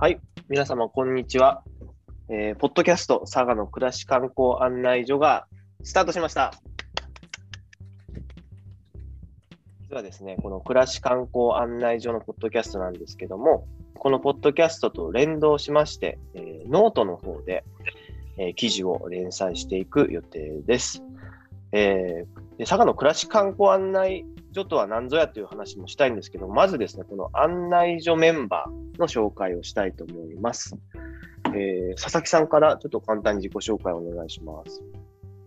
はい、皆様、こんにちは。えーポッドキャスト、佐賀の暮らし観光案内所がスタートしました。実はですね、この暮らし観光案内所のポッドキャストなんですけども、このポッドキャストと連動しまして、えーノートの方で、えー記事を連載していく予定です。えーで佐賀の暮らし観光案内所とは何ぞやという話もしたいんですけど、まずですね、この案内所メンバーの紹介をしたいと思います。えー佐々木さんからちょっと簡単に自己紹介をお願いします。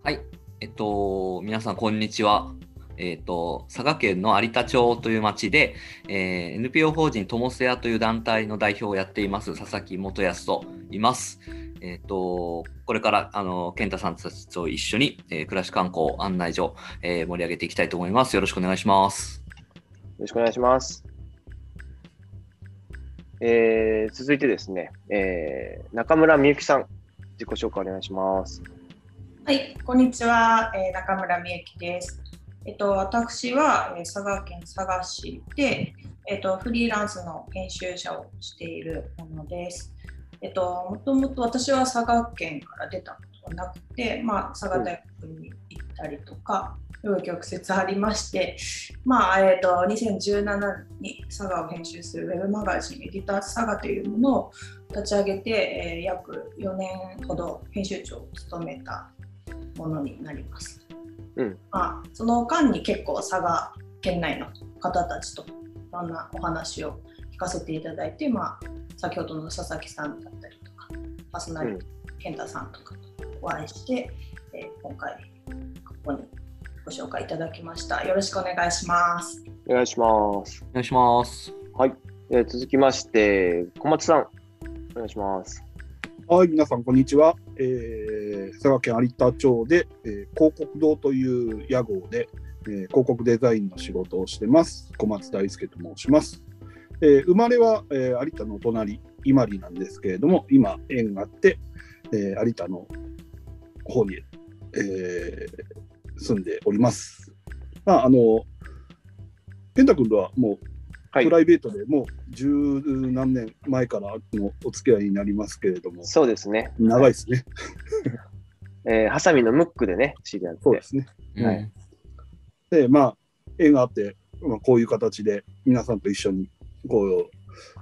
はい、えっと、皆さん、こんにちは。えっと、佐賀県の有田町という町で、えー NPO 法人ともせやという団体の代表をやっています、佐々木元康と言います。えっと、これから、あの、健太さんたちと一緒に、えー暮らし観光案内所、えー盛り上げていきたいと思います。よろしくお願いします。よろしくお願いします。えー続いてですね、えー中村みゆきさん、自己紹介お願いします。はい、こんにちは、えー中村美幸です。えっと、私は、えー佐賀県佐賀市で、えっと、フリーランスの編集者をしているものです。えっと、もともと私は佐賀県から出たことはなくて、まあ、佐賀大学にったりとか、曲折ありまして、まあえっと2017年に佐賀を編集するウェブマガジンエディターズ佐賀というものを立ち上げて、えー約4年ほど編集長を務めたものになります。うんまあ、その間に結構佐賀県内の方たちといろんなお話を聞かせていただいて、まあ、先ほどの佐々木さんだったりとかパーソナリティ健太さんとかとお会いして、えー今回ここにご紹介いただきました。よろしくお願いします。お願いします。お願いします。はい。えー続きまして、小松さん、お願いします。はい、皆さん、こんにちは。えー佐賀県有田町で、えー広告堂という屋号で、えー広告デザインの仕事をしてます。小松大輔と申します。えー生まれは、えー有田の隣、伊万里なんですけれども、今、縁があって、えー有田の方に、えー住んでおります。まあ、あの、健太君とはもうはいプ。ライベートでもう十何年前からのお付き合いになりますけれども、そうですね。長いですね。えーハサミのムックでね、知り合って。そうですね。はいうんで、まあ、縁があって、まあ、こういう形で皆さんと一緒に、こう、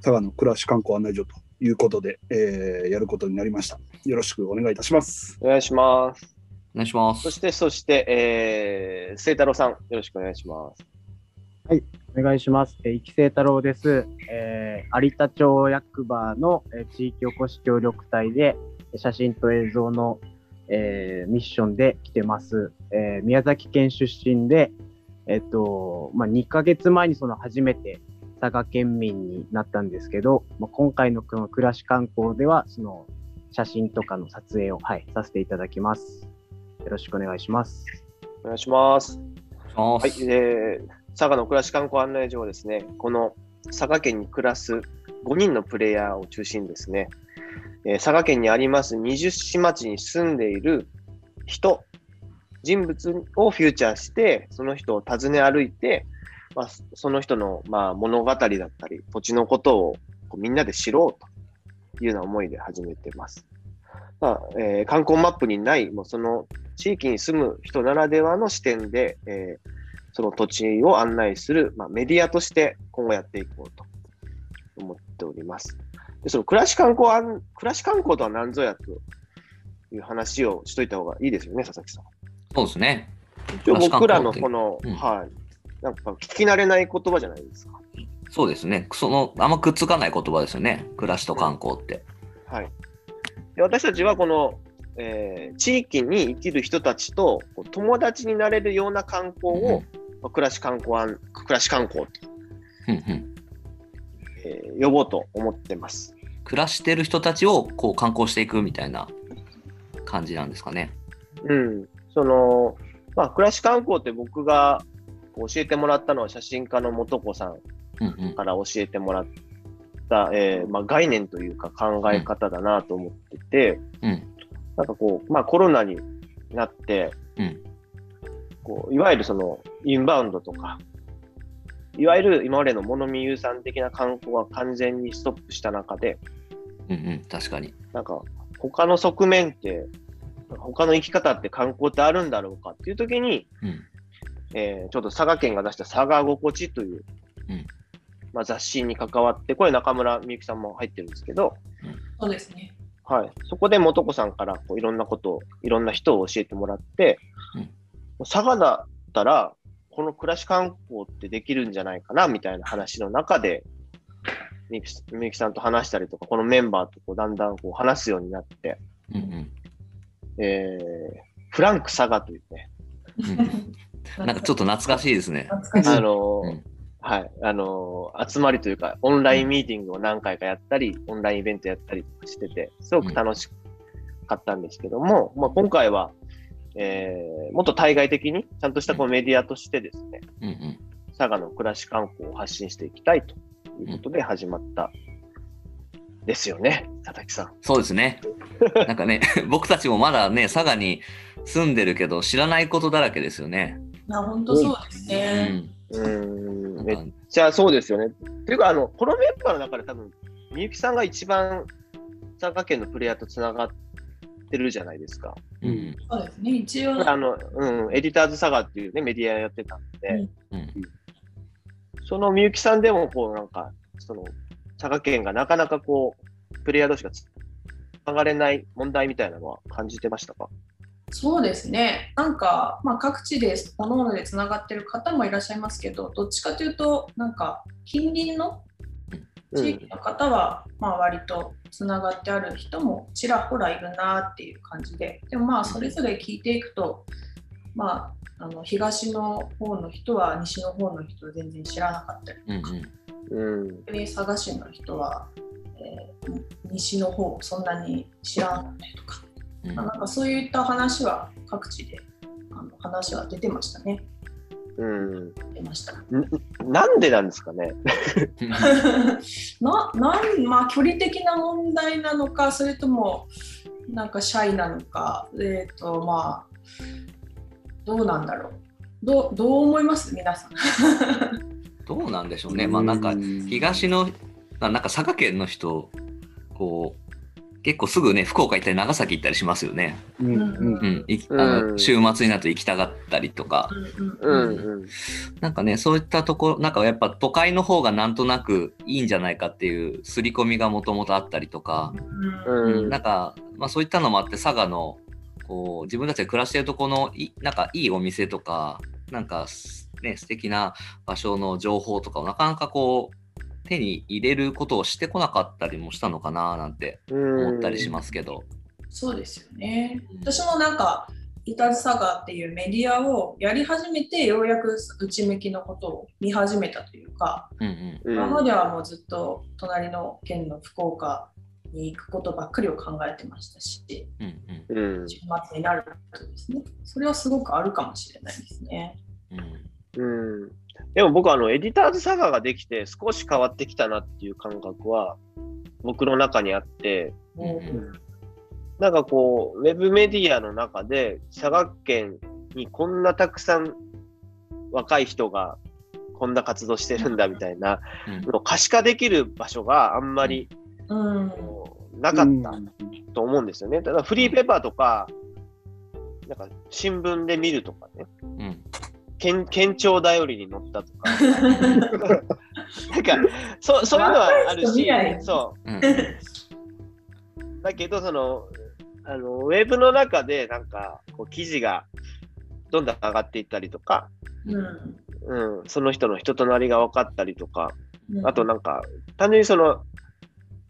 佐賀の暮らし観光案内所ということで、えーやることになりました。よろしくお願いいたします。お願いします。お願いします。そして、そして、えー、聖太郎さん、よろしくお願いします。お願いします。えー、生清太郎です。えー有田町役場の、えー地域おこし協力隊でえー写真と映像の、えーミッションで来てます。えー宮崎県出身で、えっと、まあ、2ヶ月前にその初めて佐賀県民になったんですけど、まあ、今回のこの暮らし観光では、その写真とかの撮影を、はい、させていただきます。よろしくお願いします。お願いします。ははい、えー佐賀の暮らし観光案内所はですね、この佐賀県に暮らす5人のプレイヤーを中心にですね、えー佐賀県にあります20市町に住んでいる人、人物をフューチャーして、その人を訪ね歩いて、まあ、その人の、まあ、物語だったり、土地のことをこうみんなで知ろうというような思いで始めてます。まあえー観光マップにない、もうその地域に住む人ならではの視点で、えーその土地を案内する、まあ、メディアとして今後やっていこうと思っております。で、その暮らし観光案、暮らし観光とは何ぞやという話をしといた方がいいですよね、佐々木さん。そうですね。一応僕らのこの、うんはい。なんか聞き慣れない言葉じゃないですか。そうですね。その、あんまくっつかない言葉ですよね。暮らしと観光って。はい。で私たちはこの、えー地域に生きる人たちと友達になれるような観光を、うんまあ暮らし観光案、暮らし観光と、うんうんえー呼ぼうと思ってます。暮らしてる人たちをこう観光していくみたいな感じなんですかね。うん。その、まあ、暮らし観光って僕が教えてもらったのは写真家の素子さんうんうんから教えてもらった、えーまあ、概念というか考え方だなと思ってて、うんなんかこう、まあ、コロナになって、うんこういわゆるそのインバウンドとか、いわゆる今までの物見遊産的な観光が完全にストップした中で、うんうん、確かに。なんか、他の側面って、他の生き方って観光ってあるんだろうかっていう時に、うん。えーちょっと佐賀県が出した佐賀心地という、うんまあ、雑誌に関わって、これ中村みゆきさんも入ってるんですけど、そうですね。はい、そこで素子さんからこういろんなことを、いろんな人を教えてもらって、うん佐賀だったら、この暮らし観光ってできるんじゃないかなみたいな話の中で、みゆきさんと話したりとか、このメンバーとこうだんだんこう話すようになって、うんうんえーフランク佐賀というね、うん。なんかちょっと懐かしいですね。懐かしい。あのーうんはい、あのー集まりというか、オンラインミーティングを何回かやったり、オンラインイベントやったりとかしてて、すごく楽しかったんですけども、まあ、今回は、えーもっと対外的に、ちゃんとしたこうメディアとしてですね、うんうん。佐賀の暮らし観光を発信していきたいということで始まった、ですよね、佐々木さん。そうですね。なんかね、僕たちもまだね、佐賀に住んでるけど、知らないことだらけですよね。いや、本当そうですうね。ん。うーん、めっちゃそうですよね。というか、あの、このメンバーの中で多分、みゆきさんが一番佐賀県のプレイヤーとつながってるじゃないですか。うんそうですね。一応、あの、うん、エディターズ佐賀っていうね、メディアやってたんで、うんうんそのみゆきさんでも、こう、なんか、その、佐賀県がなかなかこう、プレイヤー同士がつながれない問題みたいなのは感じてましたか？そうですね。なんか、まあ、各地で各々でつながってる方もいらっしゃいますけど、どっちかというと、なんか、近隣の地域の方は、まあ、割とつながってある人もちらほらいるなっていう感じで、でもまあ、それぞれ聞いていくと、まあ、あの東の方の人は西の方の人は全然知らなかったりうんとか、うんうん。佐賀市の人は、えー西の方そんなに知らなかったりとか、うんまあなんかそういった話は各地であの話は出てましたね。うん。出ました。んなんでなんですかね？ななんまあ距離的な問題なのかそれともなんかシャイなのかえっ、とまあどうなんだろうどうどう思います？皆さん どうなんでしょうね。まあなんか東のあなんか佐賀県の人こう結構すぐね福岡行ったり長崎行ったりしますよね。うんうん。うん、いあのうん。週末になると行きたがったりとか、うんうん。なんかねそういったところなんかやっぱ都会の方がなんとなくいいんじゃないかっていう刷り込みがもともとあったりとか、うん。うん。なんか、まあ、そういったのもあって佐賀のこう自分たちが暮らしてるところのいなんかいいお店とかなんかすね素敵な場所の情報とかをなかなかこう手に入れることをしてこなかったりもしたのかななんて思ったりしますけど。そうですよね。私もなんかイタズサガっていうメディアをやり始めてようやく内向きのことを見始めたというか、うんうん。うん今まではもうずっと隣の県の福岡に行くことばっかりを考えてましたし、うんうんうん。週末になるとですね、それはすごくあるかもしれないですね。うん。うんでも僕はあのエディターズサガができて少し変わってきたなっていう感覚は僕の中にあって、うんなんかこう、ウェブメディアの中で佐賀県にこんなたくさん若い人がこんな活動してるんだみたいなうんのを可視化できる場所があんまり、なかったと思うんですよね。ただフリーペーパーとか、なんか新聞で見るとかね、うん県県庁だよりに載ったとか、なんかそそういうのはあるしそう。ん。う。だけど、その、あのウェブの中でなんかこう記事がどんどん上がっていったりとか、うん。うん、その人の人となりが分かったりとか、うん。あとなんか、単純にその、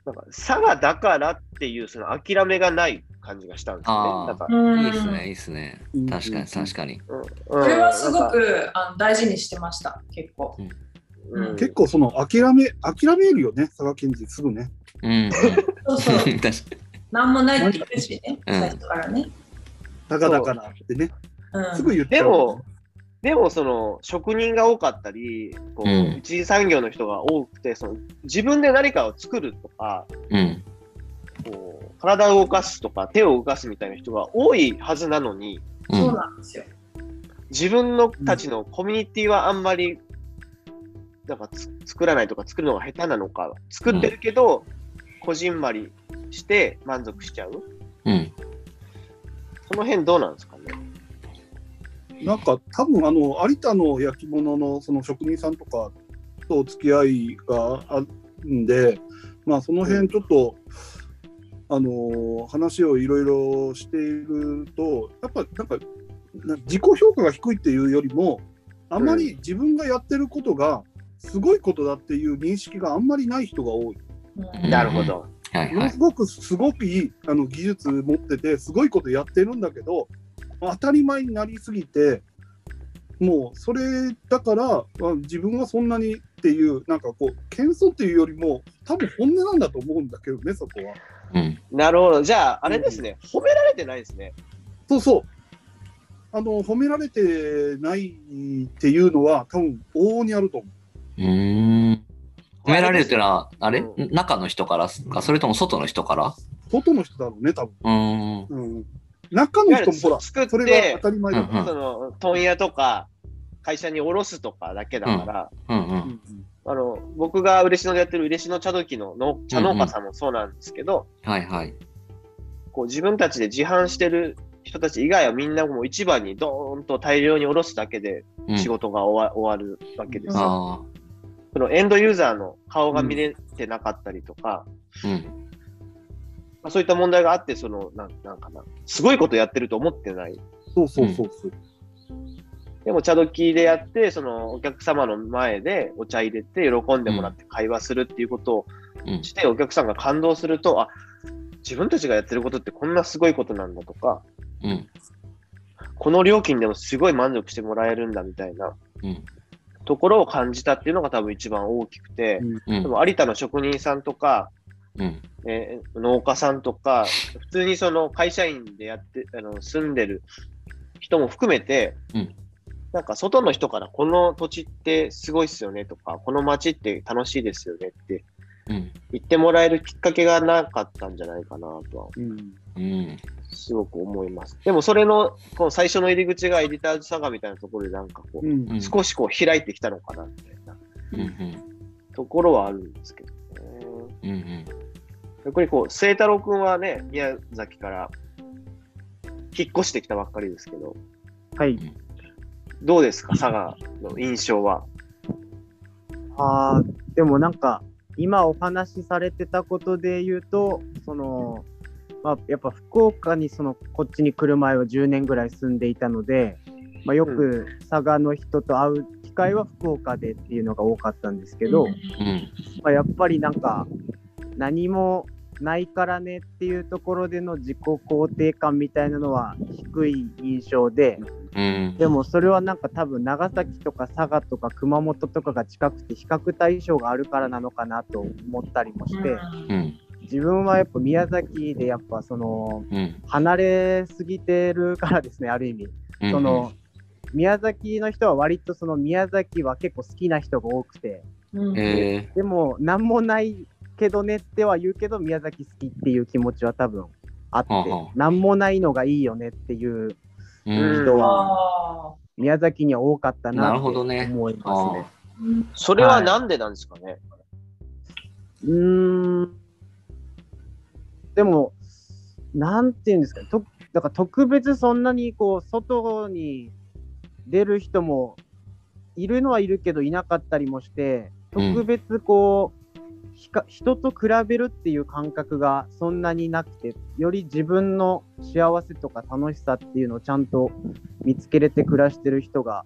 なんか、佐賀だからっていうその諦めがない感じがしたんですね。なんか、うんいいですね、いいですね。うん確かに、確かに。うん、それはすごくあの大事にしてました、結構。うん結構その諦め、諦めるよね、佐賀県人すぐね。うん、うん。そうそう、確かなんもないって言うしね、うん最初からね。佐賀だからってね、うんすぐ言っちゃう。でも、でもその職人が多かったり、こううん一次産業の人が多くて、その自分で何かを作るとか、うん。こう体を動かすとか手を動かすみたいな人が多いはずなのに、そううん。なんですよ。自分のたちのコミュニティはあんまり、なんかつ作らないとか作るのが下手なのか、作ってるけど、こじんまりして満足しちゃううん。その辺どうなんですかね？なんか多分あの有田の焼き物のその職人さんとかとお付き合いがあるんで、まあその辺ちょっと、あのー話をいろいろしていると、やっぱなんかな自己評価が低いっていうよりも、あまり自分がやってることがすごいことだっていう認識があんまりない人が多い。うんなるほど。はいす。ごくすごくいいあの技術持っててすごいことやってるんだけど当たり前になりすぎてもうそれだからあ自分はそんなにっていうなんかこう謙遜っていうよりも多分本音なんだと思うんだけどねそこは。うん。なるほど。じゃあ、あれですね、褒められてないですね。そうそうあの褒められてないっていうのは多分往々にあると思うーん。褒められるっていうのは、あれ、う中の人からか、それとも外の人から？う外の人だろうね多分。うーん。うん、中の人もほら作ってそれが当たり前だから。うんその、問屋とか、会社に卸すとかだけだから、うんう。うんんあの、僕が嬉野でやってる嬉野茶時の農茶農家さんもそうなんですけど、はいはい。こう自分たちで自販してる人たち以外はみんなもう市場にドーンと大量に卸すだけでうん仕事が終わ,、終わるわけですよ。あそのエンドユーザーの顔が見れてなかったりとか、あ。うん。まあ、そういった問題があって、その、なんなんかな、すごいことやってると思ってない。そうそうそうそう。でも茶時でやって、そのお客様の前でお茶入れて喜んでもらって会話するっていうことをうん。して、お客さんが感動すると、あ、自分たちがやってることってこんなすごいことなんだとか、うん。この料金でもすごい満足してもらえるんだみたいなうん。ところを感じたっていうのが多分一番大きくて、うんで。も有田の職人さんとか、うん。えー農家さんとか、普通にその会社員でやって、あの住んでる人も含めて、うんなんか外の人からこの土地ってすごいっすよねとか、この街って楽しいですよねってうん。言ってもらえるきっかけがなかったんじゃないかなとは。すごく思います。でもそれの、この最初の入り口がエディターズサガみたいなところでなんかこう、うんうん少しこう開いてきたのかなみたいな。ところはあるんですけどね。うん。うん。やっぱりこう、清太郎くんはね、宮崎から引っ越してきたばっかりですけど、はい。どうですか、佐賀の印象は。ああ、でもなんか、今お話しされてたことで言うと、その、まあ、やっぱ福岡にそのこっちに来る前は10年ぐらい住んでいたので、まあ、よく佐賀の人と会う機会は福岡でっていうのが多かったんですけど、うん。まあ、やっぱりなんか何もないからねっていうところでの自己肯定感みたいなのは低い印象でうん。でもそれはなんか多分長崎とか佐賀とか熊本とかが近くて比較対象があるからなのかなと思ったりもしてうん。自分はやっぱ宮崎でやっぱそのうん。離れすぎてるからですねある意味うん。その宮崎の人は割とその宮崎は結構好きな人が多くてえでも何もないけどねっては言うけど宮崎好きっていう気持ちは多分あって何もないのがいいよねっていう。人は。あ宮崎には多かったななってるほどね。思いますね。ー。それはなんでなんですかね？うーん。でも、なんていうんですかね、とだから特別そんなにこう外に出る人もいるのはいるけどいなかったりもして、うん。特別こう、人と比べるっていう感覚がそんなになくて、より自分の幸せとか楽しさっていうのをちゃんと見つけれて暮らしてる人が、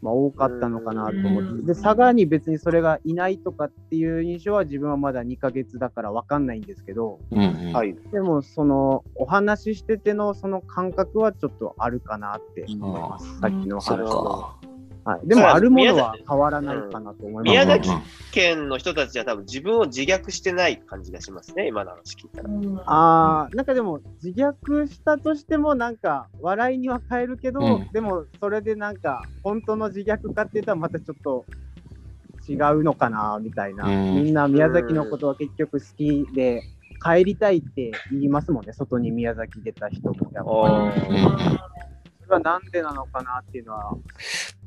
まあ、多かったのかなと思って、うんで佐賀に別にそれがいないとかっていう印象は自分はまだ2ヶ月だから分かんないんですけど、うん。うん。はい。でもそのお話ししててのその感覚はちょっとあるかなって思います、さっきの話か。はい、でもあるものは変わらないかなと思います、宮崎うん県の人たちは多分自分を自虐してない感じがしますね、今の話聞いたら。あーなんかでも自虐したとしてもなんか笑いには変えるけど、うん。でもそれでなんか本当の自虐かって言ったらまたちょっと違うのかなみたいな、うん。みんな宮崎のことは結局好きで帰りたいって言いますもんね外に宮崎出た人もやっぱり。うん。それはなんでなのかなっていうのは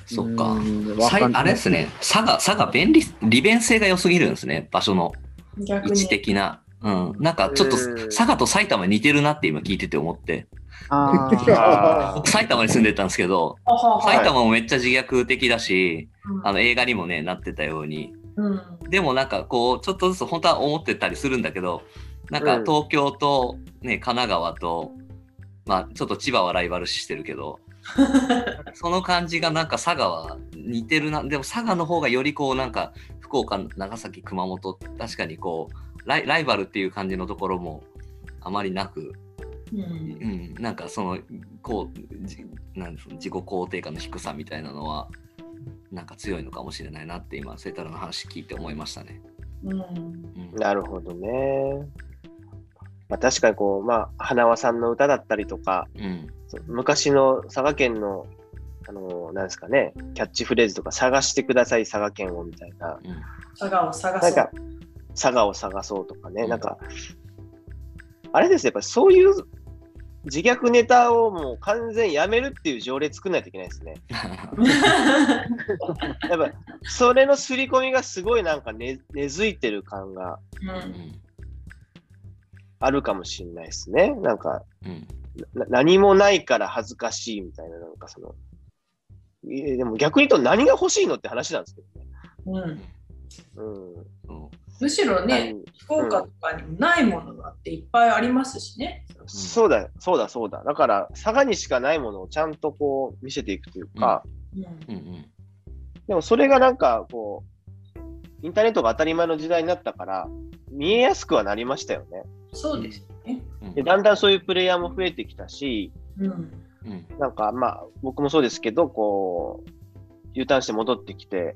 そっか。かあれですね、佐賀、佐賀便利、利便性が良すぎるんですね、場所の逆位置に。的な。うん。なんかちょっとうん佐賀と埼玉似てるなって今聞いてて思って。僕埼玉に住んでたんですけど、埼玉もめっちゃ自虐的だし、うん。あの映画にもね、なってたように。うん。でもなんかこう、ちょっとずつ本当は思ってたりするんだけど、なんかうん。東京とね、神奈川と、まあちょっと千葉はライバル視してるけど、その感じがなんか佐賀は似てるな。でも佐賀の方がよりこうなんか福岡、長崎、熊本、確かにこうライライバルっていう感じのところもあまりなく、うんうん、なんかそのこうじなんです自己肯定感の低さみたいなのはなんか強いのかもしれないなって今セータラの話聞いて思いましたね。うんうんなるほどね。まあ、確かにこう、まあ、花輪さんの歌だったりとか、うん。昔の佐賀県の、あのなんですかね、キャッチフレーズとか、探してください、佐賀県をみたいな、うん。佐賀を探そう。なんか、佐賀を探そうとかね、うん。なんか、あれですね、やっぱそういう自虐ネタをもう完全やめるっていう条例作んないといけないですね。やっぱ、それの刷り込みがすごいなんか根根付いてる感が。ううんんあるかもしれないですね。なんか、うんな何もないから恥ずかしいみたいな、なんかその、でも逆に言うと何が欲しいのって話なんですけどね。うんうん。そむしろね、何福岡とかにもないものだっていっぱいありますしね。そうだ、そうだ、そうだ。だから、佐賀にしかないものをちゃんとこう見せていくというか、うんううんうんでもそれがなんかこう、インターネットが当たり前の時代になったから、見えやすくはなりましたよね。そうですよね。うんで、だんだんそういうプレイヤーも増えてきたし、うんうんなんかまあ、僕もそうですけど、こう、U ターンして戻ってきて、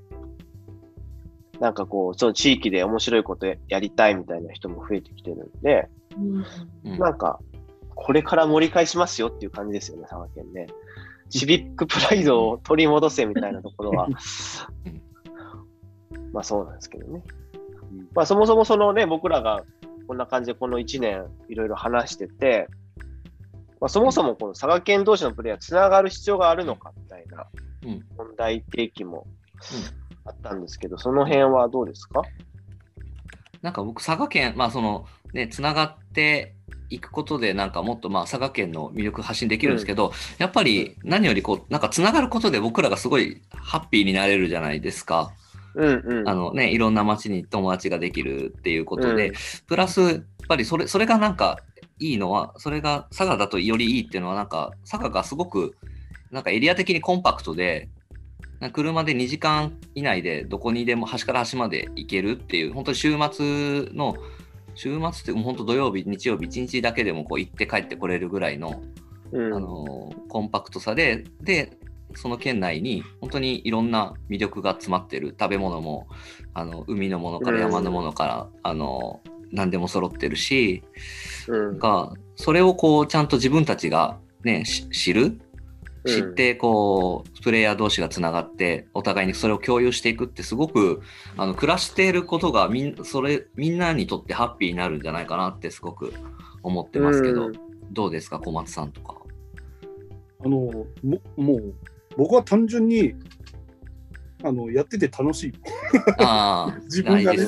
なんかこう、その地域で面白いことやりたいみたいな人も増えてきてるんで、うんうんなんか、これから盛り返しますよっていう感じですよね、佐賀県ね。シビックプライドを取り戻せみたいなところはうん、まあそうなんですけどね。まあそもそもそのね、僕らがこんな感じでこの1年いろいろ話してて、まあそもそもこの佐賀県同士のプレイヤーつながる必要があるのかみたいなうん。問題提起もあったんですけど、その辺はどうですか？なんか僕、佐賀県、まあそのね、つながっていくことで、なんかもっとまあ佐賀県の魅力発信できるんですけど、やっぱり何よりこう、なんかつながることで僕らがすごいハッピーになれるじゃないですか。うんうん。あのね、いろんな街に友達ができるっていうことで、うんプラス、やっぱりそれ、それがなんかいいのは、それが佐賀だとよりいいっていうのは、なんか佐賀がすごく、なんかエリア的にコンパクトで、車で2時間以内でどこにでも端から端まで行けるっていう、本当に週末の、週末って本当土曜日、日曜日、1日だけでもこう行って帰ってこれるぐらいの、うんあのコンパクトさで、で、その県内に本当にいろんな魅力が詰まってる。食べ物もあの海のものから山のものから、あの何でも揃ってるしうん。がそれをこうちゃんと自分たちが、ね、し知る知ってこうプレイヤー同士がつながってお互いにそれを共有していくってすごくあの暮らしていることがみんそれみんなにとってハッピーになるんじゃないかなってすごく思ってますけど、うん。どうですか小松さんとか。あのももう僕は単純にあのやってて楽しい。ああ自分がね。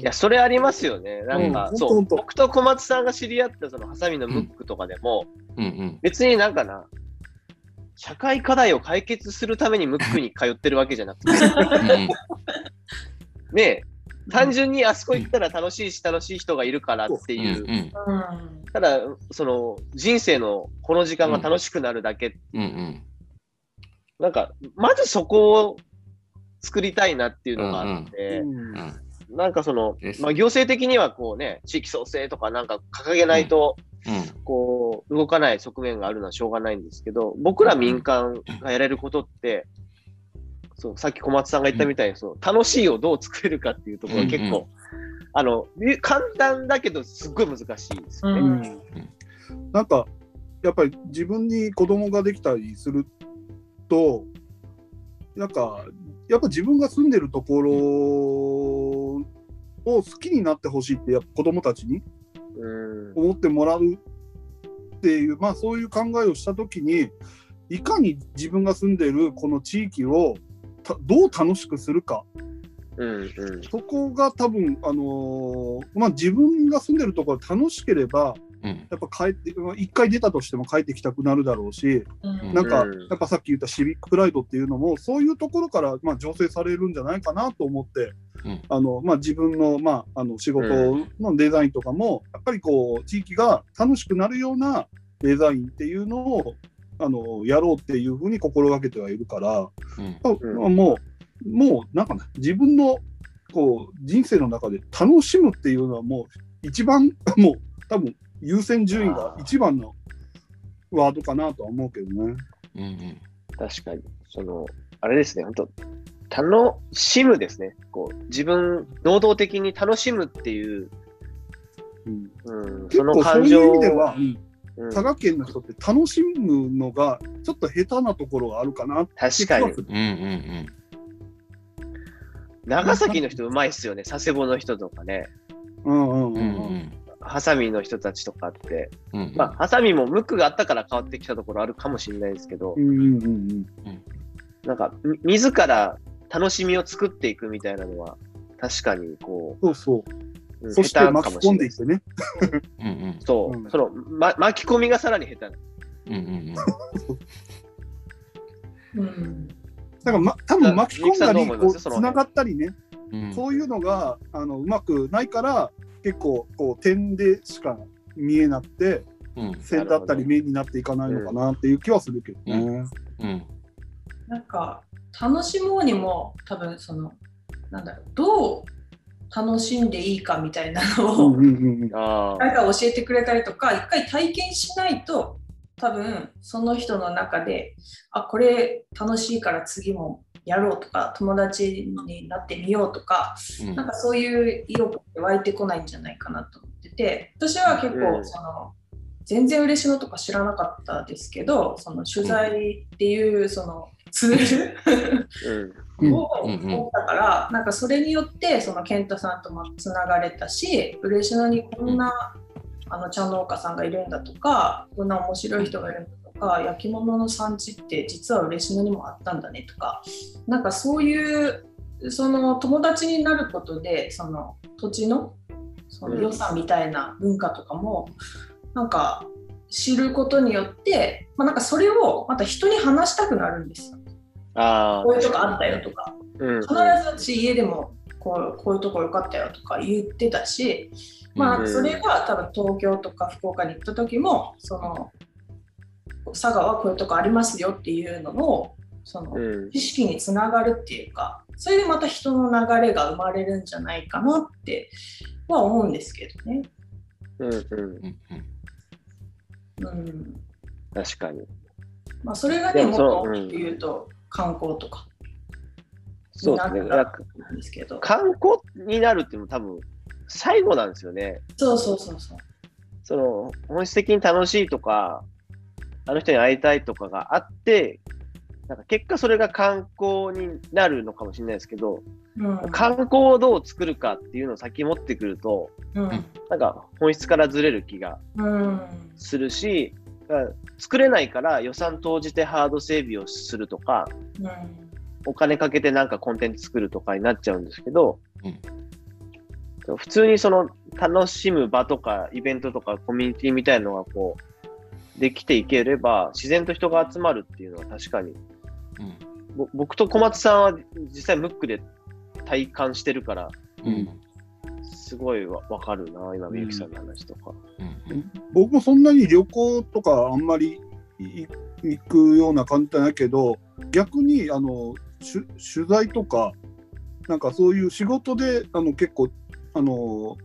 いや、それありますよね。なんか、うんそう、ほんとほんと僕と小松さんが知り合ったそのハサミのムックとかでも、うんうん。別になんかな、社会課題を解決するためにムックに通ってるわけじゃなくて、うん。ねえ単純にあそこ行ったら楽しいし楽しい人がいるからってう。んいう、うん。うん。ただ、その人生のこの時間が楽しくなるだけ、うんうんなんか、まずそこを作りたいなっていうのがあって、うんうんなんかそのまあ、行政的にはこうね、地域創生とかなんか掲げないと、うん。こう、動かない側面があるのはしょうがないんですけど、僕ら民間がやれることって、そう、さっき小松さんが言ったみたいに、その楽しいをどう作れるかっていうところが結構、うん。うあの、簡単だけど、すっごい難しいですよね。うん。なんかやっぱり自分に子供ができたりするとなんかやっぱ自分が住んでるところを好きになってほしいってやっぱ子供たちにうん思ってもらうっていうまあそういう考えをした時にいかに自分が住んでるこの地域をたどう楽しくするかうんうん。そこが多分、あのーまあ、自分が住んでるところ楽しければ、うん。やっぱ帰って、まあ一回出たとしても帰ってきたくなるだろうし、うん。なんか、うん。やっぱさっき言ったシビックプライドっていうのも、そういうところから、まあ、醸成されるんじゃないかなと思って、うん。あのまあ、自分の,、まあ、あの仕事のデザインとかも、やっぱりこう地域が楽しくなるようなデザインっていうのをあのやろうっていうふうに心がけてはいるから、うん。まあもう、もうなんかな、自分のこう人生の中で楽しむっていうのは、もう一番、もう多分優先順位が一番のワードかなとは思うけどね。うん。うん。確かに。その、あれですね、本当楽しむですね。こう、自分、能動的に楽しむっていう、うんうん、結その構そういう感情意味では、うんうん佐賀県の人って楽しむのがちょっと下手なところがあるかな確かに気がす。る。うん。うん。長崎の人うまいっすよね。佐世保の人とかね。うんうんうん。ううんん。ハサミの人たちとかって。うん。まあ、ハサミも無垢があったから変わってきたところあるかもしれないですけどう、んうんうんなんか、み自ら楽しみを作っていくみたいなのは、確かにこそうそう。う、うんそして下手巻き込んでいっないてね。うん。うん。そう、うんその、ま、巻き込みがさらに下手な。うん。うん。うんだから、ま、多分巻き込んだり、う、つながったりね、うん。そういうのが、あの、うまくないから、結構、こう、点でしか見えなくて、うん。線だったり面になっていかないのかなっていう気はするけどね。うん。なんか楽しもうにも多分そのなんだろうどう楽しんでいいかみたいなのを、うん。誰か教えてくれたりとか一回体験しないと多分その人の中であこれ楽しいから次もやろうとか友達になってみようとかうん。なんかそういう意欲って湧いてこないんじゃないかなと思ってて私は結構うん。その、全然嬉しのとか知らなかったですけどその取材っていうそのツールを持ったから、なんかそれによってその健太さんともつながれたし嬉野にこんな、あの茶農家さんがいるんだとかこんな面白い人がいるんだとか焼き物の産地って実は嬉野にもあったんだねとかなんかそういうその友達になることでその土地のその良さみたいな文化とかも、なんか知ることによって、まあ、なんかそれをまた人に話したくなるんですよ。こういうとこあったよとか。うん。必ず私家でもこうこういうとこ良かったよとか言ってたし、まうんあ、それが多分東京とか福岡に行った時もその佐賀はこういうとこありますよっていうのをそのうん。知識につながるっていうかそれでまた人の流れが生まれるんじゃないかなっては思うんですけどね。うん。うん。うん。うん確かに。まあ、それがねもっでもそうと大きく言うと観光とかそうですね。にななんかなんですけど観光になるっていうのも多分、最後なんですよね。そうそうそうそう。その、本質的に楽しいとか、あの人に会いたいとかがあって、なんか結果それが観光になるのかもしれないですけど、うん。観光をどう作るかっていうのを先持ってくると、うん。なんか本質からずれる気がうんするし、だから作れないから予算投じてハード整備をするとか、うん。お金かけてなんかコンテンツ作るとかになっちゃうんですけど、うん。普通にその楽しむ場とかイベントとかコミュニティみたいなのがこうできていければ自然と人が集まるっていうのは確かにうん。ぼ僕と小松さんは実際ムックで体感してるからうん。すごいわわかるな今みゆきさんの話とか。うん。僕もそんなに旅行とかあんまりい行くような感じじゃないけど逆にあのしゅ取材とかなんかそういう仕事であの結構あの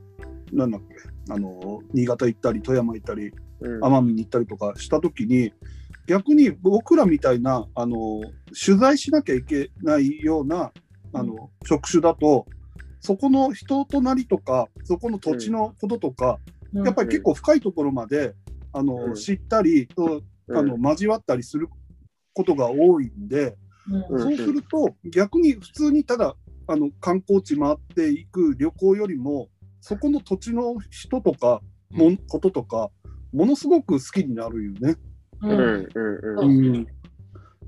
なんだっけあの新潟行ったり富山行ったりうん奄美に行ったりとかした時に逆に僕らみたいなあの取材しなきゃいけないようなあの、職種だとそこの人となりとかそこの土地のこととか、やっぱり結構深いところまであの、うん。知ったりとあの交わったりすることが多いんで、そうすると逆に普通にただあの観光地回っていく旅行よりもそこの土地の人とかもんこととかものすごく好きになるよね。ううん。んうん。ううん。うん。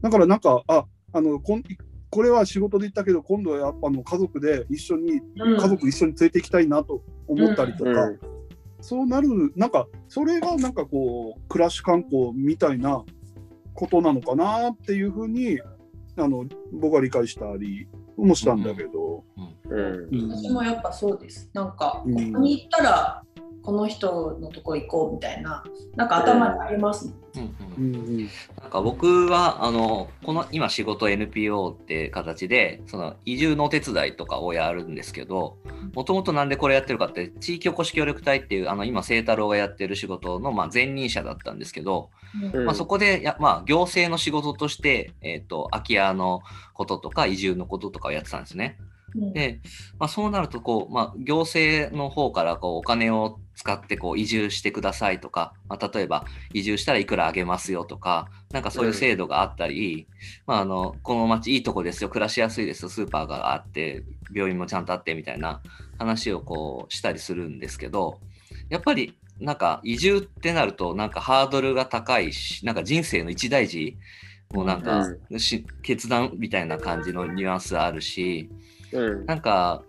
だからなんかああのこんこれは仕事で行ったけど、今度はやっぱあの家族で一緒に、うん。家族一緒に連れて行きたいなと思ったりとか、うん。そうなる、なんか、それがなんかこう、暮らし観光みたいなことなのかなっていうふうに、あの、僕は理解したりもしたんだけど、うん。うん。私もやっぱそうです。なんか、うん。ここに行ったら、この人のとこ行こうみたいな、なんか頭にありますね。うんうんうんうんなんか僕はあのこの今仕事 NPO って形でその移住のお手伝いとかをやるんですけどもともとなんでこれやってるかって地域おこし協力隊っていうあの今清太郎がやってる仕事のまあ前任者だったんですけど、うんまあ、そこでや、まあ、行政の仕事として、えー、と空き家のこととか移住のこととかをやってたんですね。うん。で、まあ、そうなるとこう、まあ、行政の方からこうお金を使ってこう移住してくださいとか、まあ、例えば移住したらいくらあげますよとかなんかそういう制度があったり、まあ、あのこの町いいとこですよ暮らしやすいですよスーパーがあって病院もちゃんとあってみたいな話をこうしたりするんですけどやっぱりなんか移住ってなるとなんかハードルが高いしなんか人生の一大事もうなんか、し決断みたいな感じのニュアンスあるし、うんなんか、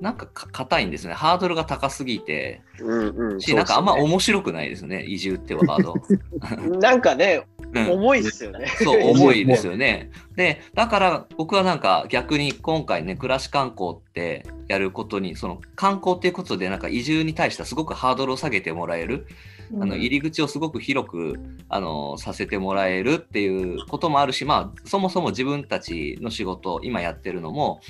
なんかか硬いんですね。ハードルが高すぎて、うんうんし、なんかあんま面白くないですね、移住ってワード。なんかね、うん重いですよね。そう、重いですよね。で、だから僕はなんか逆に今回ね、暮らし観光ってやることに、その観光っていうことで、なんか移住に対してはすごくハードルを下げてもらえる、あの入り口をすごく広くあのさせてもらえるっていうこともあるし、まあ、そもそも自分たちの仕事、今やってるのも、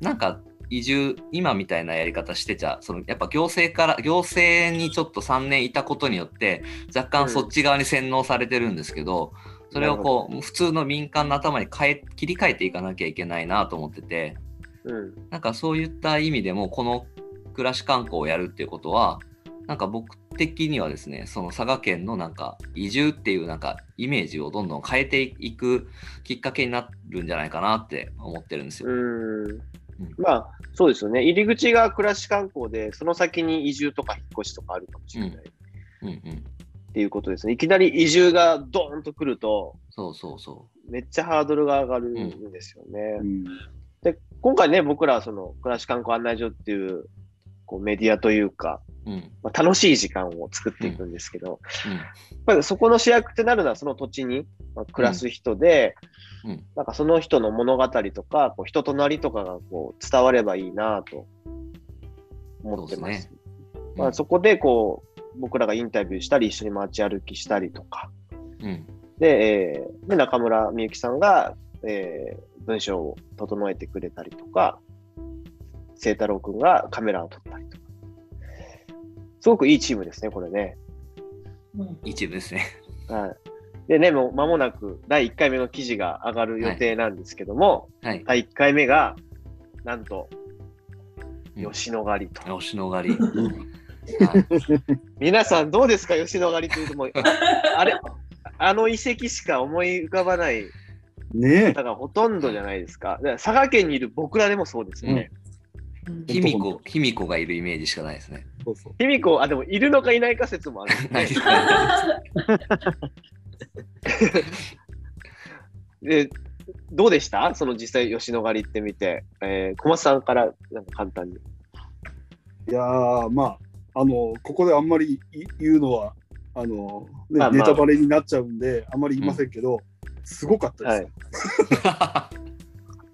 なんか移住、今みたいなやり方してちゃ、そのやっぱ行政から、行政にちょっと3年いたことによって、若干そっち側に洗脳されてるんですけど、それをこう、普通の民間の頭に変え切り替えていかなきゃいけないなと思ってて、うん。なんかそういった意味でも、この暮らし観光をやるっていうことは、なんか僕的にはですね、その佐賀県のなんか移住っていうなんかイメージをどんどん変えていくきっかけになるんじゃないかなって思ってるんですよ。うんまあ、そうですよね。入り口が暮らし観光で、その先に移住とか引っ越しとかあるかもしれないっうんうん。ていうことですね。いきなり移住がドーンと来ると、そうそうそめっちゃハードルが上がるんですよね。うんで、今回ね、僕らはその暮らし観光案内所っていうこうメディアというか、う。うん。まあ、楽しい時間を作っていくんですけど、うん。やっぱりそこの主役ってなるのはその土地にまあ暮らす人で、うんうんなんかその人の物語とか、こう人となりとかがこう伝わればいいなと思ってます。そねまあ、そこでこう僕らがインタビューしたり、一緒に街歩きしたりとか、うん。で、えーで中村みゆきさんが、えー文章を整えてくれたりとか、清太郎くんがカメラを撮ったりとか。すごくいいチームですね、これね。うん一部ですね。はい。でね、もう間もなく第1回目の記事が上がる予定なんですけども、はい。第1回目が、なんと、うん吉野ヶ里と。吉野ヶ里。うんはい皆さんどうですか、吉野ヶ里というともう、あれ、あの遺跡しか思い浮かばないね方がほとんどじゃないですか。だから佐賀県にいる僕らでもそうですよね。うん卑弥呼、卑弥呼がいるイメージしかないですね。え、そうそう。卑弥呼、あ、でもいるのかいないか説もあるんで ないですね。でどうでした？その実際吉野ヶ里ってみて、えー、小松さんからなんか簡単に。いやー、まあ、あの、ここであんまりい言うのは、あの、ねまあまあネタバレになっちゃうんで、あんまり言いませんけど、すごかったです。はい。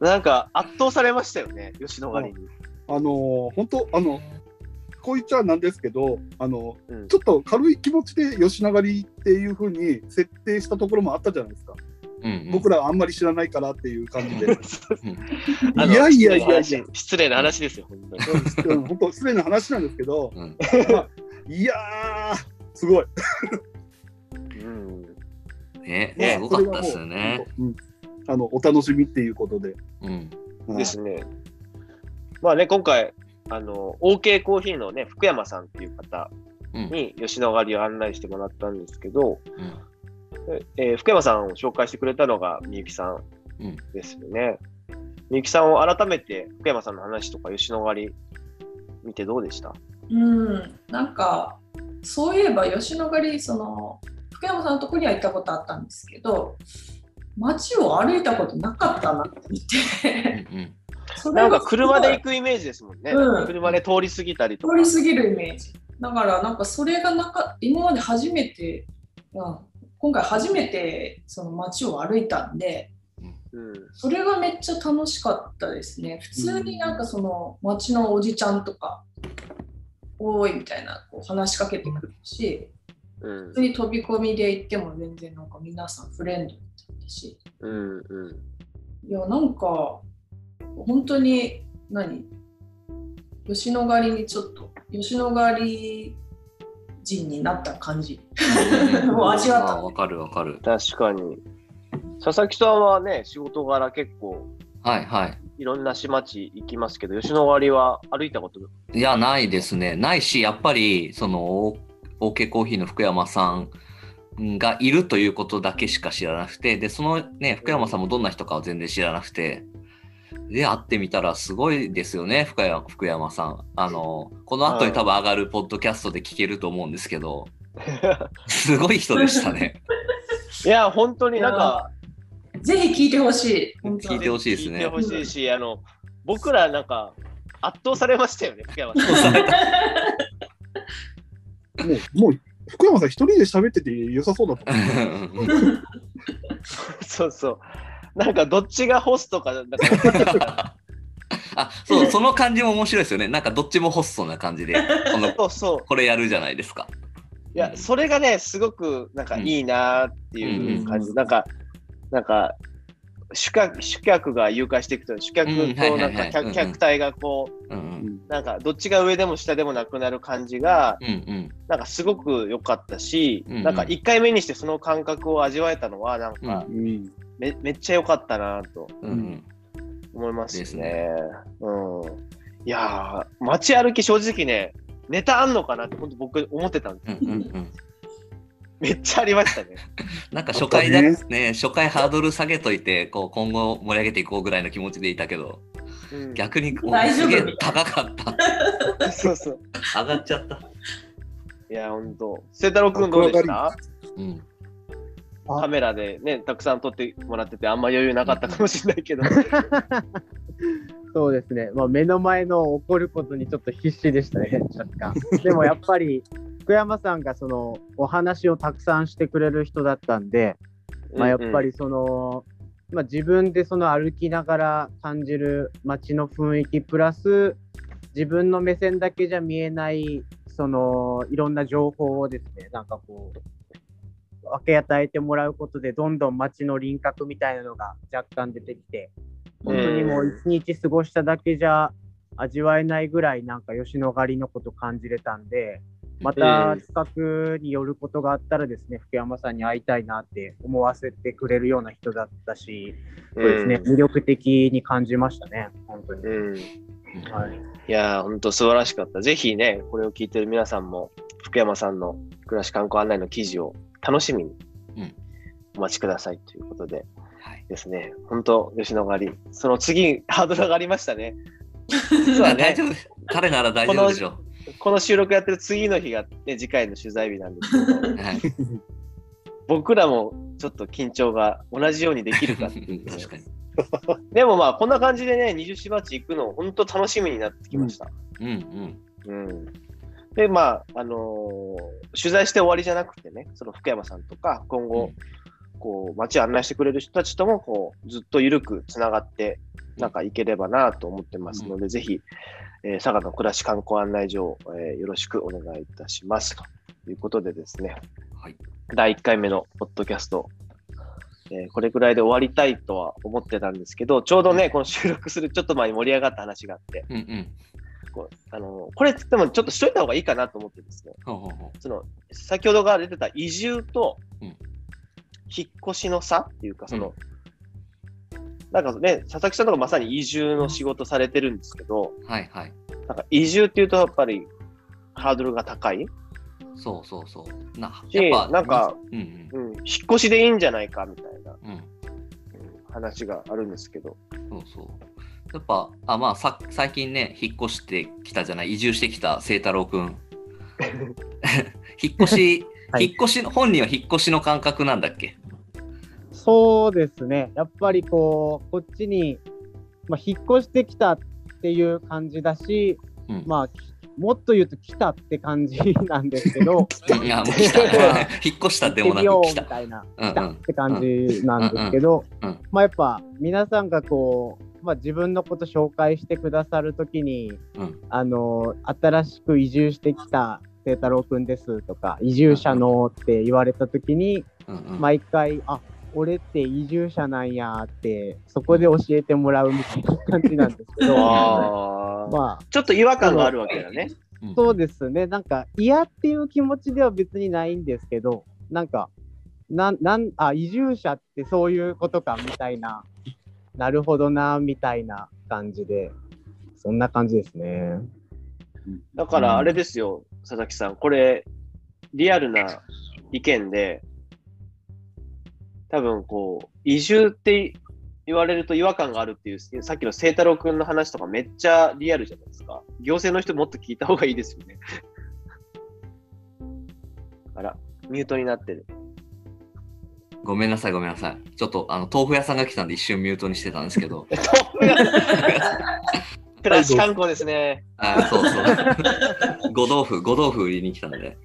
なんか圧倒されましたよね、吉野ヶ里に。あの、本当あの、こう言っちゃなんですけど、あの、うんちょっと軽い気持ちで吉永里っていうふうに設定したところもあったじゃないですか。うんうん僕らあんまり知らないからっていう感じで。いやいやいやいや失礼な話ですよ、本当に。うん本当失礼な話なんですけど、うんいやー、すごい。うんね、ねすごかったですよね。あのお楽しみっていうことで。うん。はいですね。まあね、今回、あの、OK コーヒーのね、福山さんっていう方うん。に吉野ヶ里を案内してもらったんですけど、うん。えー福山さんを紹介してくれたのがみゆきさんうん。ですよね。みゆきさんを改めて福山さんの話とか吉野ヶ里見てどうでした？うん、なんかそういえば吉野ヶ里その福山さんのとこには行ったことあったんですけど街を歩いたことなかったなって言って。うんうん。それがなんか車で行くイメージですもんね。うん。車で通り過ぎたりとか。通り過ぎるイメージ。だからなんかそれがなか今まで初めて、うん、今回初めてその街を歩いたんでうん。それがめっちゃ楽しかったですね。普通になんかその街のおじちゃんとか「おーい」みたいなこう話しかけてくるしうん。普通に飛び込みで行っても全然なんか皆さんフレンドだったし。うんうん。いやなんか本当に何？吉野ヶ里にちょっと吉野ヶ里人になった感じ もう味わったあわかるわかる。確かに。佐々木さんはね、仕事柄結構はいはい。いろんな市町行きますけど、吉野ヶ里は歩いたこと？いや、ないですね。ないし、やっぱり、その、OK コーヒーの福山さんがいるということだけしか知らなくて、で、そのね、福山さんもどんな人かは全然知らなくて、で、会ってみたらすごいですよね、福山福山さん。あの、この後に多分上がるポッドキャストで聞けると思うんですけど、すごい人でしたね。いや、本当になんか、ぜひ聞いてほしい聞いてほしいですね聞いてほしいし、あの、僕らなんか、圧倒されましたよね、福山さん。もう、もう、福山さん一人で喋ってて良さそうだと思う。そうそう。なんか、どっちがホストか、なんか あ、そう、その感じも面白いですよね。なんかどっちもホストな感じで、このそうそう。これやるじゃないですか。いや、それがね、すごくなんかいいなっていう感じ。なんか、なんか、主客主客が誘拐していくと、主客となんか客うんうん客体がこう、うんうんなんかどっちが上でも下でもなくなる感じが、うんうんなんかすごく良かったし、うんうんなんか1回目にしてその感覚を味わえたのは、なんかうん。め,、めっちゃ良かったなと思いますですね。ねうん、いやー、街歩き正直ね、ネタあんのかなって本当僕思ってたんですうんうんうん。めっちゃありましたね。なんか初回だあね。った初回ハードル下げといてこう今後盛り上げていこうぐらいの気持ちでいたけどうん、逆にこう大丈夫。すげえ高かった。そうそう。上がっちゃった、いや、本当。清太郎くんどうでした？うん、あカメラでね、たくさん撮ってもらってて、あんま余裕なかったかもしれないけど。そうですね、まあ、目の前の起こることにちょっと必死でしたね、若干。でもやっぱり、福山さんがそのお話をたくさんしてくれる人だったんで、まあ、やっぱりその、まあ、自分でその歩きながら感じる街の雰囲気プラス自分の目線だけじゃ見えないそのいろんな情報をですねなんかこう分け与えてもらうことでどんどん街の輪郭みたいなのが若干出てきて本当にもう一日過ごしただけじゃ味わえないぐらいなんか吉野ヶ里のこと感じれたんでまた近くに寄ることがあったらですね、福山さんに会いたいなって思わせてくれるような人だったし、そうですね、魅力的に感じましたね、本当に。うん。うん。いはい、やー、本当素晴らしかった。ぜひね、これを聞いてる皆さんも、福山さんの暮らし観光案内の記事を楽しみにうん。お待ちくださいということではい。ですね、本当、吉野ヶ里、その次、ハードルがありましたね。実はね、彼なら大丈夫でしょこの収録やってる次の日が、ね、次回の取材日なんですけど、う、はい、僕らもちょっと緊張が同じようにできるかっていうね 確かに。でもまあ、こんな感じでね、二十四町行くの、本当楽しみになってきました。うんうん。うん。で、まあ、あのー取材して終わりじゃなくてね、その福山さんとか、今後、こう、街を案内してくれる人たちとも、こう、ずっと緩くつながって、なんか行ければなと思ってますので、ぜひ、えー佐賀の暮らし観光案内所を、えーよろしくお願いいたします。ということでですね、はい。第1回目のポッドキャスト、えーこれくらいで終わりたいとは思ってたんですけど、ちょうどね、この収録するちょっと前に盛り上がった話があって、うんうんこうあのこれってでもちょっとしといた方がいいかなと思ってですね、その先ほどから出てた移住とうん。引っ越しの差っていうか、その、なんかね、佐々木さんとかまさに移住の仕事されてるんですけど、うはいはい。なんか移住っていうとやっぱりハードルが高い？そうそうそう。なしやっぱなんか、うんうん、引っ越しでいいんじゃないかみたいな、うんうんうん。話があるんですけど、そうそう。やっぱ、あまあさ、最近ね、引っ越してきたじゃない、移住してきた清太郎くん。引っ越し、はい。引っ越しの、本人は引っ越しの感覚なんだっけ？そうですね。やっぱりこう、こっちに、まあ、引っ越してきたっていう感じだし、うん。まあ、きもっと言うと来たって感じなんですけど、いや、もう来た。引っ越したでもなく来た。みたいな、うんうん。来たって感じなんですけどうん。うん、まあやっぱ皆さんがこう、まあ、自分のこと紹介してくださるときに、うん。あの新しく移住してきた清太郎くんですとか移住者のって言われたときに、うんうん。毎回あ俺って移住者なんやってそこで教えてもらうみたいな感じなんですけど。まあちょっと違和感があるわけだね。うん。そうですね。なんか嫌っていう気持ちでは別にないんですけどなんかなんなんあ移住者ってそういうことかみたいななるほどなみたいな感じでそんな感じですね。だからあれですよ、佐々木さん、これ、リアルな意見で、多分こう、移住って言われると違和感があるっていう、さっきの清太郎くんの話とかめっちゃリアルじゃないですか。行政の人もっと聞いた方がいいですよね。あら、ミュートになってる。ごめんなさい、ごめんなさい。ちょっと、あの、豆腐屋さんが来たんで一瞬ミュートにしてたんですけど。暮らし観光ですね。あそうそう。ご豆腐、ご豆腐売りに来たんで。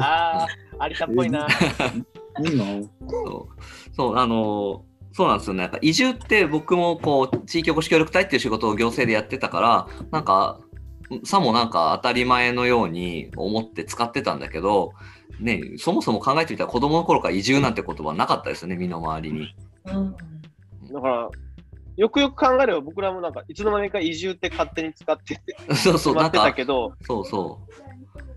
ああ、有田っぽいな。いいな。そう、そうあのーそうなんですよね。なんか移住って僕もこう地域おこし協力隊っていう仕事を行政でやってたから、なんかさもなんか当たり前のように思って使ってたんだけど、ね、そもそも考えてみたら子供の頃から移住なんて言葉なかったですよね、身の回りに。うんだから、よくよく考えれば僕らもなんか、いつの間にか移住って勝手に使って そうそう、しまってたなんか、けど、そうそう。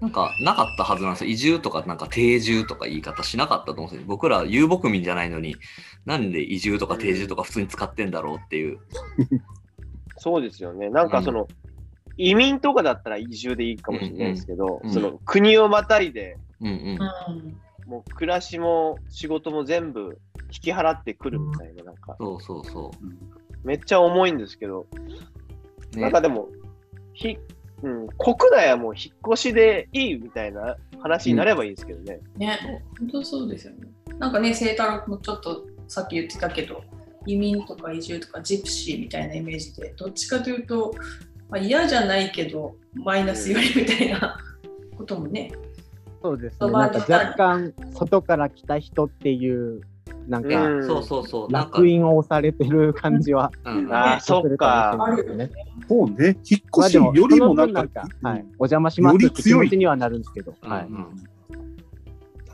なんかなかったはずなんですよ。移住とかなんか定住とか言い方しなかったと思うんですよ。僕ら遊牧民じゃないのに、なんで移住とか定住とか普通に使ってんだろうっていう。そうですよね。なんかその、移民とかだったら移住でいいかもしれないですけど、うんうんその国をまたいで、うんうん。うんもう暮らしも仕事も全部引き払ってくるみたいな、なんか、そうそうそめっちゃ重いんですけど、う。ねなんかでも、ひうん、国内はもう引っ越しでいいみたいな話になればいいですけどね。ね、本当そうですよね。なんかね、清太郎もちょっとさっき言ってたけど、移民とか移住とかジプシーみたいなイメージで、どっちかというと、まあ、嫌じゃないけど、マイナスよりみたいな こともね。そうですね。なんか若干外から来た人っていうなんかうんそうそうそう。なんか烙、印を押されてる感じはうんあーそっか。そうね。引っ越しよりもなんかはい、お邪魔しますって気持ちにはなるんですけど、はい。うん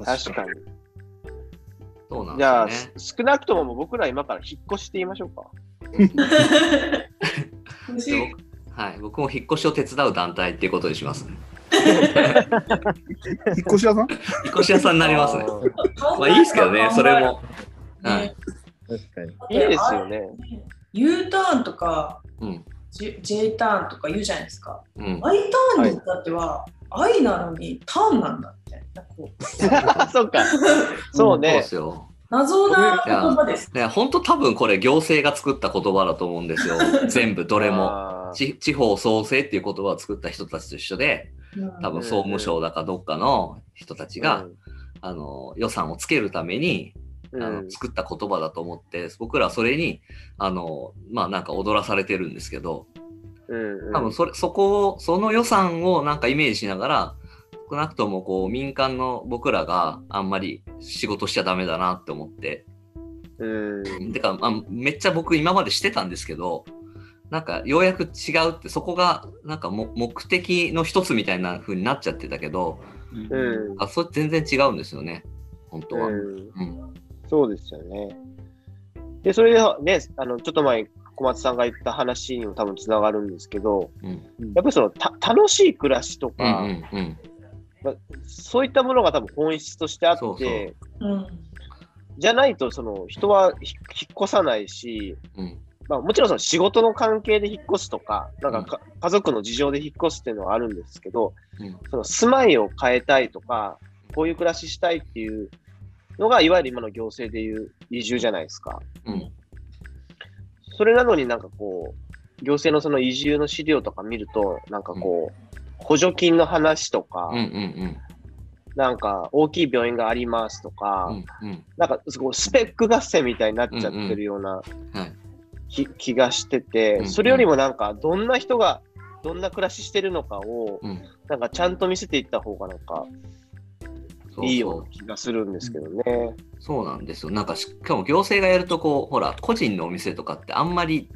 確かに。そうなんじゃあ、少なくとも僕ら今から引っ越して言いましょうか。はい、僕も引っ越しを手伝う団体っていうことにしますね。引っ越し屋さん？引っ越し屋さんになりますね。あまあいいですけどね、それも。はいね。確かに。ー。いいですよね。U ターンとか、うん。J, J ターンとか言うじゃないですか。うん。I ターンだっては、I なのにターンなんだって。なんかこう そうか。そうそうでね。すよ。謎な言葉です。ね、本当多分これ行政が作った言葉だと思うんですよ。全部どれも。地方創生っていう言葉を作った人たちと一緒で、多分総務省だかどっかの人たちが、あの予算をつけるためにうんあの作った言葉だと思って、僕らはそれにあのまあなんか踊らされてるんですけどうんうん多分それそこをその予算をなんかイメージしながら少なくともこう民間の僕らがあんまり仕事しちゃダメだなって思って。うん。てか、まあ、めっちゃ僕今までしてたんですけどなんかようやく違うってそこがなんかも目的の一つみたいな風になっちゃってたけどうん。あそれ全然違うんですよね。本当は。うん。うん。そうですよね。で、それでね、あのちょっと前、小松さんが言った話にも多分つながるんですけど、うん。やっぱりそのた楽しい暮らしとうんか、うんうんそういったものが多分本質としてあって、そうそう。うんじゃないとその人はひ引っ越さないし、うん。まあ、もちろんその仕事の関係で引っ越すとか、なんかか家族の事情で引っ越すっていうのはあるんですけど、うん。その住まいを変えたいとか、こういう暮らししたいっていうのが、いわゆる今の行政でいう移住じゃないですか。うん。それなのになんかこう、行政のその移住の資料とか見ると、なんかこう、補助金の話とか、うんうんなんか大きい病院がありますとか、うんうん。なんかすごいスペック合戦みたいになっちゃってるようなはい。気,、気がしてて、うんうん。それよりもなんかどんな人がどんな暮らししてるのかを、うん。なんかちゃんと見せていった方がなんかそうそう。いいような気がするんですけどね。そうなんですよ。なんかしかも行政がやるとこうほら個人のお店とかってあんまり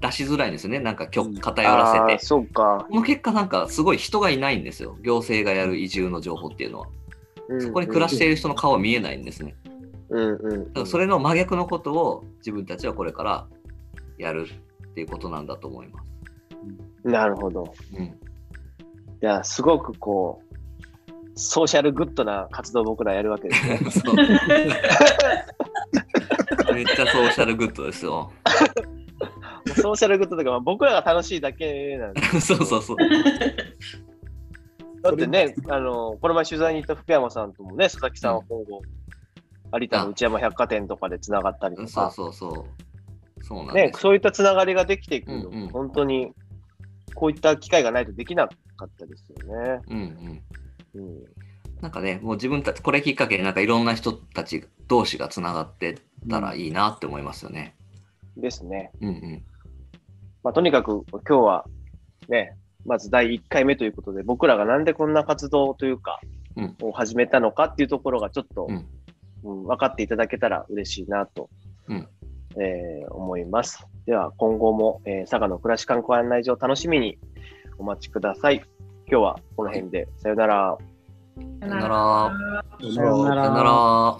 出しづらいんですよね。なんか偏らせて。そうか。この結果なんかすごい人がいないんですよ。行政がやる移住の情報っていうのは。そこに暮らしている人の顔は見えないんですね。うんうんだからそれの真逆のことを自分たちはこれからやるっていうことなんだと思います。なるほど。うん、いや、すごくこう、ソーシャルグッドな活動を僕らやるわけですね。めっちゃソーシャルグッドですよ。ソーシャルグッドとか、まあ、僕らが楽しいだけなんで。そうそうそう。だってね、あの、この前取材に行った福山さんともね、佐々木さんは今後、有田の内山百貨店とかでつながったりとそうか、そうそう。そうなんね。そういったつながりができていくの、うんうん本当に、こういった機会がないとできなかったですよね。うんうん。うん、なんかね、もう自分たち、これきっかけでなんかいろんな人たち同士がつながってったらいいなって思いますよね。ですね。うんうん。まあ、とにかく今日はね、まず第1回目ということで、僕らがなんでこんな活動というか、うんを始めたのかっていうところがちょっと、うんうん分かっていただけたら嬉しいなと、うんえー思います。では今後も、えー佐賀の暮らし観光案内所を楽しみにお待ちください。今日はこの辺で。さよなら。さよなら。さよなら。